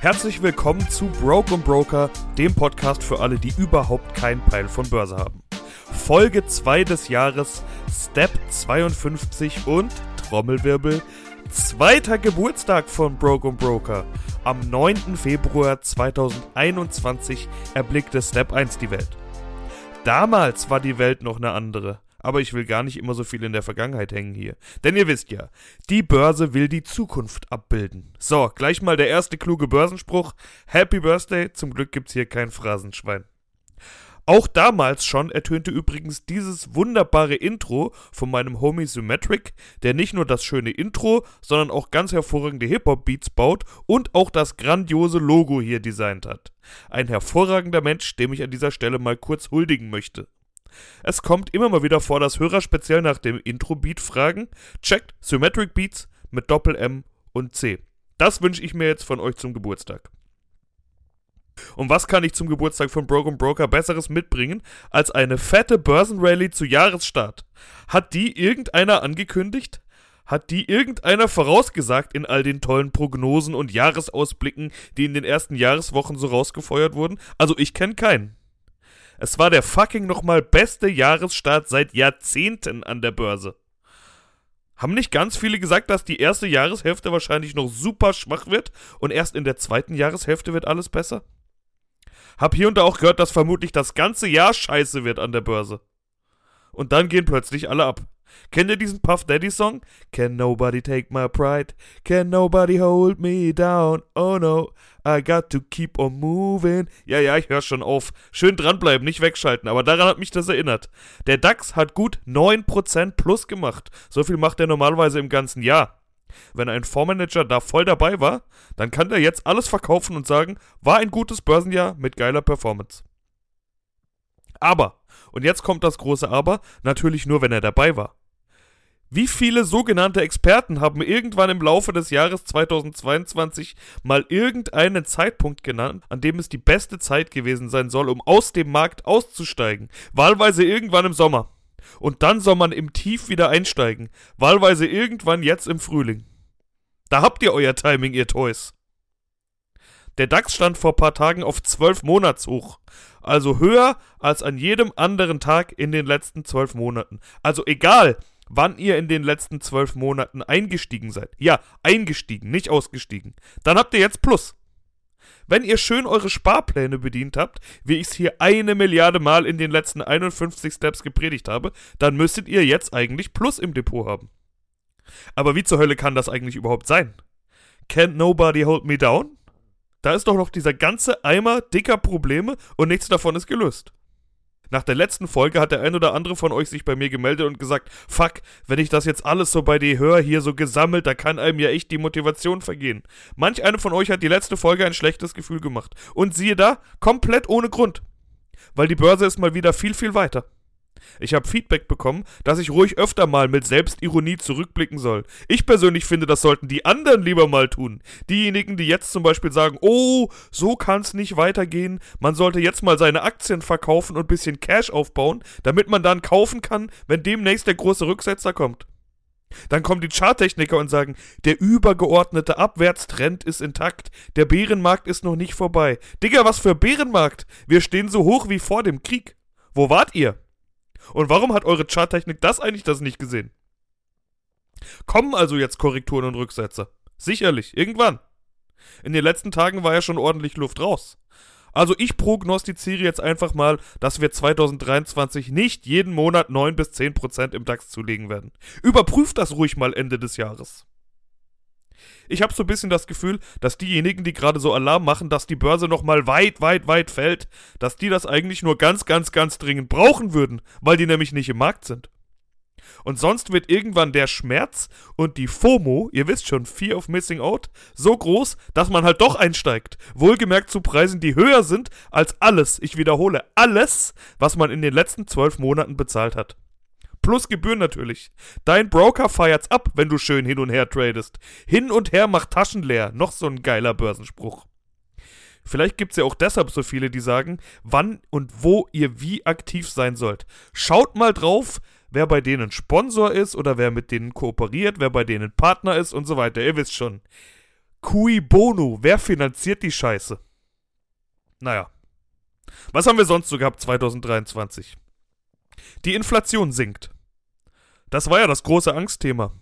Herzlich willkommen zu Broke und Broker, dem Podcast für alle, die überhaupt keinen Peil von Börse haben. Folge 2 des Jahres, Step 52 und Trommelwirbel, zweiter Geburtstag von Broke und Broker. Am 9. Februar 2021 erblickte Step 1 die Welt. Damals war die Welt noch eine andere. Aber ich will gar nicht immer so viel in der Vergangenheit hängen hier. Denn ihr wisst ja, die Börse will die Zukunft abbilden. So, gleich mal der erste kluge Börsenspruch. Happy Birthday, zum Glück gibt's hier kein Phrasenschwein. Auch damals schon ertönte übrigens dieses wunderbare Intro von meinem Homie Symmetric, der nicht nur das schöne Intro, sondern auch ganz hervorragende Hip-Hop-Beats baut und auch das grandiose Logo hier designt hat. Ein hervorragender Mensch, dem ich an dieser Stelle mal kurz huldigen möchte. Es kommt immer mal wieder vor, dass Hörer speziell nach dem Intro-Beat fragen. Checkt Symmetric Beats mit Doppel-M und C. Das wünsche ich mir jetzt von euch zum Geburtstag. Und was kann ich zum Geburtstag von Broken Broker Besseres mitbringen als eine fette Börsenrally zu Jahresstart? Hat die irgendeiner angekündigt? Hat die irgendeiner vorausgesagt in all den tollen Prognosen und Jahresausblicken, die in den ersten Jahreswochen so rausgefeuert wurden? Also ich kenne keinen. Es war der fucking nochmal beste Jahresstart seit Jahrzehnten an der Börse. Haben nicht ganz viele gesagt, dass die erste Jahreshälfte wahrscheinlich noch super schwach wird und erst in der zweiten Jahreshälfte wird alles besser? Hab hier und da auch gehört, dass vermutlich das ganze Jahr scheiße wird an der Börse. Und dann gehen plötzlich alle ab. Kennt ihr diesen Puff Daddy Song? Can nobody take my pride? Can nobody hold me down? Oh no, I got to keep on moving. Ja, ja, ich höre schon auf. Schön dranbleiben, nicht wegschalten, aber daran hat mich das erinnert. Der DAX hat gut 9% plus gemacht. So viel macht er normalerweise im ganzen Jahr. Wenn ein Fondsmanager da voll dabei war, dann kann der jetzt alles verkaufen und sagen, war ein gutes Börsenjahr mit geiler Performance. Aber, und jetzt kommt das große Aber, natürlich nur, wenn er dabei war. Wie viele sogenannte Experten haben irgendwann im Laufe des Jahres 2022 mal irgendeinen Zeitpunkt genannt, an dem es die beste Zeit gewesen sein soll, um aus dem Markt auszusteigen? Wahlweise irgendwann im Sommer. Und dann soll man im Tief wieder einsteigen. Wahlweise irgendwann jetzt im Frühling. Da habt ihr euer Timing, ihr Toys. Der DAX stand vor paar Tagen auf 12 Monatshoch. Also höher als an jedem anderen Tag in den letzten 12 Monaten. Also egal, wann ihr in den letzten zwölf Monaten eingestiegen seid. Ja, eingestiegen, nicht ausgestiegen. Dann habt ihr jetzt Plus. Wenn ihr schön eure Sparpläne bedient habt, wie ich es hier eine Milliarde Mal in den letzten 51 Steps gepredigt habe, dann müsstet ihr jetzt eigentlich Plus im Depot haben. Aber wie zur Hölle kann das eigentlich überhaupt sein? Can't nobody hold me down? Da ist doch noch dieser ganze Eimer dicker Probleme und nichts davon ist gelöst. Nach der letzten Folge hat der ein oder andere von euch sich bei mir gemeldet und gesagt, fuck, wenn ich das jetzt alles so bei dir höre, hier so gesammelt, da kann einem ja echt die Motivation vergehen. Manch einer von euch hat die letzte Folge ein schlechtes Gefühl gemacht. Und siehe da, komplett ohne Grund. Weil die Börse ist mal wieder viel, viel weiter. Ich habe Feedback bekommen, dass ich ruhig öfter mal mit Selbstironie zurückblicken soll. Ich persönlich finde, das sollten die anderen lieber mal tun. Diejenigen, die jetzt zum Beispiel sagen, oh, so kann's nicht weitergehen, man sollte jetzt mal seine Aktien verkaufen und bisschen Cash aufbauen, damit man dann kaufen kann, wenn demnächst der große Rücksetzer kommt. Dann kommen die Charttechniker und sagen, der übergeordnete Abwärtstrend ist intakt, der Bärenmarkt ist noch nicht vorbei. Digga, was für Bärenmarkt? Wir stehen so hoch wie vor dem Krieg. Wo wart ihr? Und warum hat eure Charttechnik das eigentlich das nicht gesehen? Kommen also jetzt Korrekturen und Rücksätze? Sicherlich, irgendwann. In den letzten Tagen war ja schon ordentlich Luft raus. Also ich prognostiziere jetzt einfach mal, dass wir 2023 nicht jeden Monat 9 bis 10 Prozent im DAX zulegen werden. Überprüft das ruhig mal Ende des Jahres. Ich habe so ein bisschen das Gefühl, dass diejenigen, die gerade so Alarm machen, dass die Börse nochmal weit, weit, weit fällt, dass die das eigentlich nur ganz, ganz, ganz dringend brauchen würden, weil die nämlich nicht im Markt sind. Und sonst wird irgendwann der Schmerz und die FOMO, ihr wisst schon, Fear of Missing Out, so groß, dass man halt doch einsteigt. Wohlgemerkt zu Preisen, die höher sind als alles, ich wiederhole, alles, was man in den letzten zwölf Monaten bezahlt hat plus Gebühren natürlich. Dein Broker feiert's ab, wenn du schön hin und her tradest. Hin und her macht Taschen leer. Noch so ein geiler Börsenspruch. Vielleicht gibt's ja auch deshalb so viele, die sagen, wann und wo ihr wie aktiv sein sollt. Schaut mal drauf, wer bei denen Sponsor ist oder wer mit denen kooperiert, wer bei denen Partner ist und so weiter. Ihr wisst schon. Cui bono? Wer finanziert die Scheiße? Naja. Was haben wir sonst so gehabt 2023? Die Inflation sinkt. Das war ja das große Angstthema.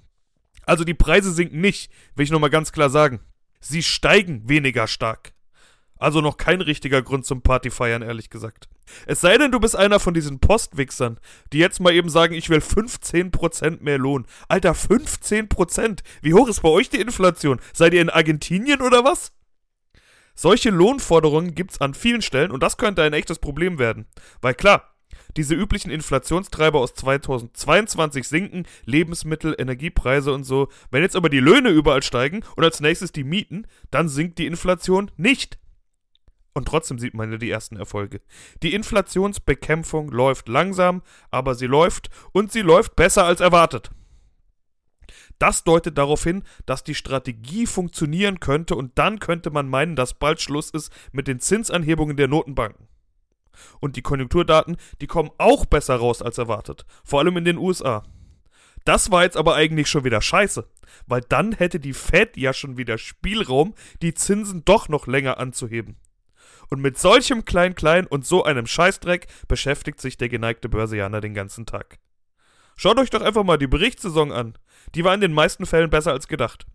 Also die Preise sinken nicht, will ich nochmal ganz klar sagen. Sie steigen weniger stark. Also noch kein richtiger Grund zum Partyfeiern, ehrlich gesagt. Es sei denn, du bist einer von diesen Postwichsern, die jetzt mal eben sagen, ich will 15% mehr Lohn. Alter, 15%? Wie hoch ist bei euch die Inflation? Seid ihr in Argentinien oder was? Solche Lohnforderungen gibt's an vielen Stellen und das könnte ein echtes Problem werden. Weil klar, diese üblichen Inflationstreiber aus 2022 sinken, Lebensmittel, Energiepreise und so. Wenn jetzt aber die Löhne überall steigen und als nächstes die Mieten, dann sinkt die Inflation nicht. Und trotzdem sieht man ja die ersten Erfolge. Die Inflationsbekämpfung läuft langsam, aber sie läuft und sie läuft besser als erwartet. Das deutet darauf hin, dass die Strategie funktionieren könnte und dann könnte man meinen, dass bald Schluss ist mit den Zinsanhebungen der Notenbanken. Und die Konjunkturdaten, die kommen auch besser raus als erwartet, vor allem in den USA. Das war jetzt aber eigentlich schon wieder scheiße, weil dann hätte die Fed ja schon wieder Spielraum, die Zinsen doch noch länger anzuheben. Und mit solchem Klein-Klein und so einem Scheißdreck beschäftigt sich der geneigte Börsianer den ganzen Tag. Schaut euch doch einfach mal die Berichtssaison an. Die war in den meisten Fällen besser als gedacht.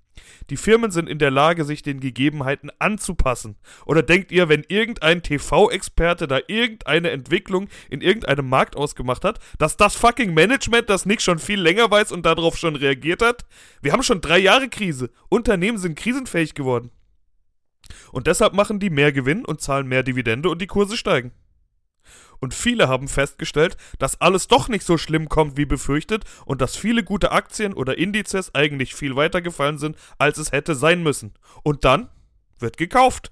Die Firmen sind in der Lage, sich den Gegebenheiten anzupassen. Oder denkt ihr, wenn irgendein TV-Experte da irgendeine Entwicklung in irgendeinem Markt ausgemacht hat, dass das fucking Management das nicht schon viel länger weiß und darauf schon reagiert hat? Wir haben schon drei Jahre Krise. Unternehmen sind krisenfähig geworden. Und deshalb machen die mehr Gewinn und zahlen mehr Dividende und die Kurse steigen. Und viele haben festgestellt, dass alles doch nicht so schlimm kommt wie befürchtet und dass viele gute Aktien oder Indizes eigentlich viel weiter gefallen sind, als es hätte sein müssen. Und dann wird gekauft.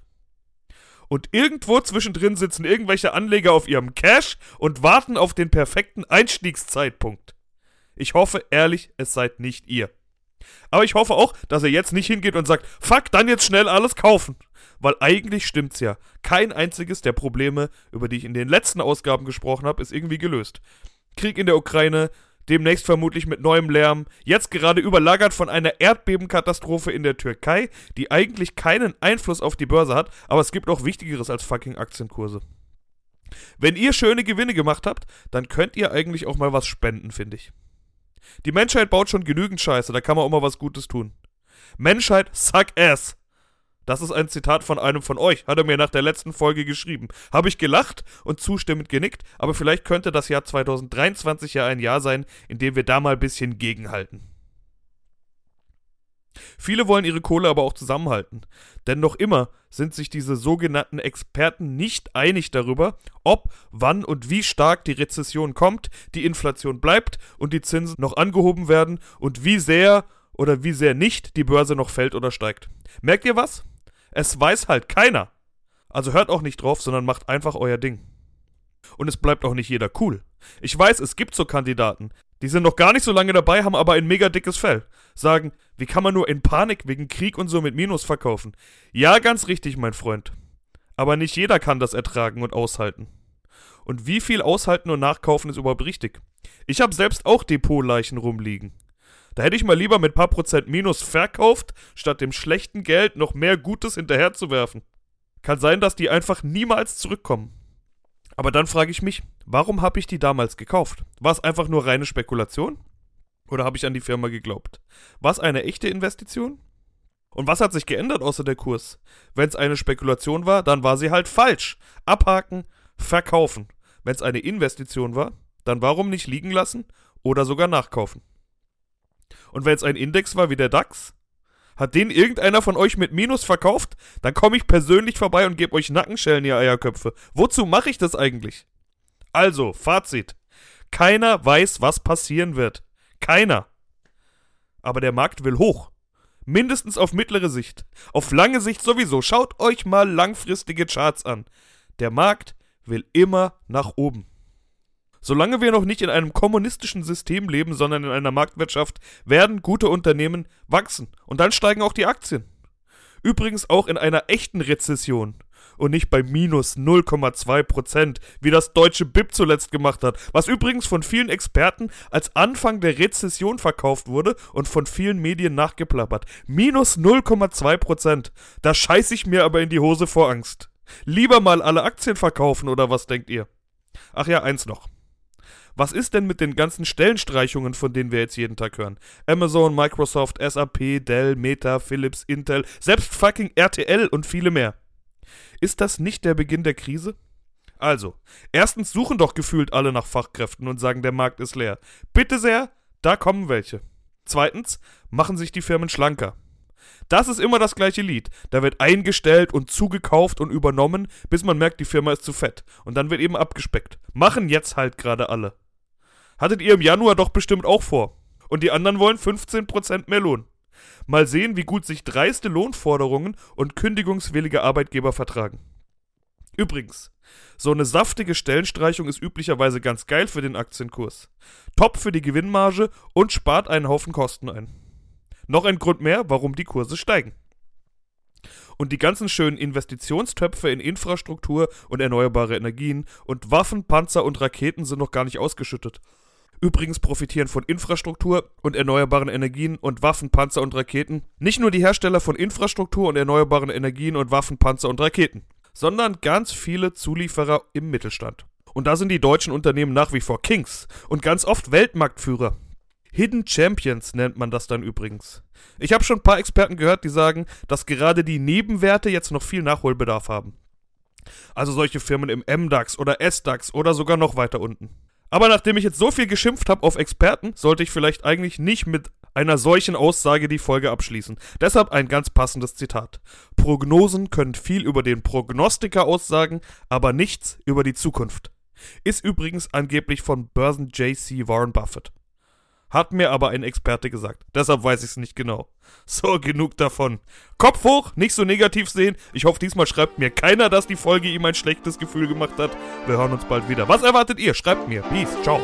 Und irgendwo zwischendrin sitzen irgendwelche Anleger auf ihrem Cash und warten auf den perfekten Einstiegszeitpunkt. Ich hoffe ehrlich, es seid nicht ihr. Aber ich hoffe auch, dass er jetzt nicht hingeht und sagt, fuck, dann jetzt schnell alles kaufen. Weil eigentlich stimmt's ja. Kein einziges der Probleme, über die ich in den letzten Ausgaben gesprochen habe, ist irgendwie gelöst. Krieg in der Ukraine, demnächst vermutlich mit neuem Lärm, jetzt gerade überlagert von einer Erdbebenkatastrophe in der Türkei, die eigentlich keinen Einfluss auf die Börse hat, aber es gibt auch Wichtigeres als fucking Aktienkurse. Wenn ihr schöne Gewinne gemacht habt, dann könnt ihr eigentlich auch mal was spenden, finde ich. Die Menschheit baut schon genügend Scheiße, da kann man auch mal was Gutes tun. Menschheit suck ass. Das ist ein Zitat von einem von euch, hat er mir nach der letzten Folge geschrieben. Habe ich gelacht und zustimmend genickt, aber vielleicht könnte das Jahr 2023 ja ein Jahr sein, in dem wir da mal ein bisschen gegenhalten. Viele wollen ihre Kohle aber auch zusammenhalten. Denn noch immer sind sich diese sogenannten Experten nicht einig darüber, ob, wann und wie stark die Rezession kommt, die Inflation bleibt und die Zinsen noch angehoben werden und wie sehr oder wie sehr nicht die Börse noch fällt oder steigt. Merkt ihr was? Es weiß halt keiner. Also hört auch nicht drauf, sondern macht einfach euer Ding. Und es bleibt auch nicht jeder cool. Ich weiß, es gibt so Kandidaten, die sind noch gar nicht so lange dabei, haben aber ein mega dickes Fell. Sagen, wie kann man nur in Panik wegen Krieg und so mit Minus verkaufen? Ja, ganz richtig, mein Freund. Aber nicht jeder kann das ertragen und aushalten. Und wie viel aushalten und nachkaufen ist überhaupt richtig? Ich habe selbst auch Depotleichen rumliegen. Da hätte ich mal lieber mit paar Prozent Minus verkauft, statt dem schlechten Geld noch mehr Gutes hinterherzuwerfen. Kann sein, dass die einfach niemals zurückkommen. Aber dann frage ich mich, warum habe ich die damals gekauft? War es einfach nur reine Spekulation? Oder habe ich an die Firma geglaubt? War es eine echte Investition? Und was hat sich geändert außer der Kurs? Wenn es eine Spekulation war, dann war sie halt falsch. Abhaken, verkaufen. Wenn es eine Investition war, dann warum nicht liegen lassen oder sogar nachkaufen? Und wenn es ein Index war wie der DAX, hat den irgendeiner von euch mit Minus verkauft? Dann komme ich persönlich vorbei und gebe euch Nackenschellen, ihr Eierköpfe. Wozu mache ich das eigentlich? Also, Fazit. Keiner weiß, was passieren wird. Keiner. Aber der Markt will hoch. Mindestens auf mittlere Sicht. Auf lange Sicht sowieso. Schaut euch mal langfristige Charts an. Der Markt will immer nach oben. Solange wir noch nicht in einem kommunistischen System leben, sondern in einer Marktwirtschaft, werden gute Unternehmen wachsen. Und dann steigen auch die Aktien. Übrigens auch in einer echten Rezession. und nicht bei minus 0,2%, wie das deutsche BIP zuletzt gemacht hat, was übrigens von vielen Experten als Anfang der Rezession verkauft wurde und von vielen Medien nachgeplappert. Minus 0,2%. Da scheiß ich mir aber in die Hose vor Angst. Lieber mal alle Aktien verkaufen oder was denkt ihr? Ach ja, eins noch. Was ist denn mit den ganzen Stellenstreichungen, von denen wir jetzt jeden Tag hören? Amazon, Microsoft, SAP, Dell, Meta, Philips, Intel, selbst fucking RTL und viele mehr. Ist das nicht der Beginn der Krise? Also, erstens suchen doch gefühlt alle nach Fachkräften und sagen, der Markt ist leer. Bitte sehr, da kommen welche. Zweitens, machen sich die Firmen schlanker. Das ist immer das gleiche Lied. Da wird eingestellt und zugekauft und übernommen, bis man merkt, die Firma ist zu fett. Und dann wird eben abgespeckt. Machen jetzt halt gerade alle. Hattet ihr im Januar doch bestimmt auch vor. Und die anderen wollen 15% mehr Lohn. Mal sehen, wie gut sich dreiste Lohnforderungen und kündigungswillige Arbeitgeber vertragen. Übrigens, so eine saftige Stellenstreichung ist üblicherweise ganz geil für den Aktienkurs. Top für die Gewinnmarge und spart einen Haufen Kosten ein. Noch ein Grund mehr, warum die Kurse steigen. Und die ganzen schönen Investitionstöpfe in Infrastruktur und erneuerbare Energien und Waffen, Panzer und Raketen sind noch gar nicht ausgeschüttet. Übrigens profitieren von Infrastruktur und erneuerbaren Energien und Waffen, Panzer und Raketen nicht nur die Hersteller von Infrastruktur und erneuerbaren Energien und Waffen, Panzer und Raketen, sondern ganz viele Zulieferer im Mittelstand. Und da sind die deutschen Unternehmen nach wie vor Kings und ganz oft Weltmarktführer. Hidden Champions nennt man das dann übrigens. Ich habe schon ein paar Experten gehört, die sagen, dass gerade die Nebenwerte jetzt noch viel Nachholbedarf haben. Also solche Firmen im MDAX oder SDAX oder sogar noch weiter unten. Aber nachdem ich jetzt so viel geschimpft habe auf Experten, sollte ich vielleicht eigentlich nicht mit einer solchen Aussage die Folge abschließen. Deshalb ein ganz passendes Zitat. Prognosen können viel über den Prognostiker aussagen, aber nichts über die Zukunft. Ist übrigens angeblich von Börsen JC Warren Buffett. Hat mir aber ein Experte gesagt. Deshalb weiß ich es nicht genau. So, genug davon. Kopf hoch, nicht so negativ sehen. Ich hoffe, diesmal schreibt mir keiner, dass die Folge ihm ein schlechtes Gefühl gemacht hat. Wir hören uns bald wieder. Was erwartet ihr? Schreibt mir. Peace. Ciao.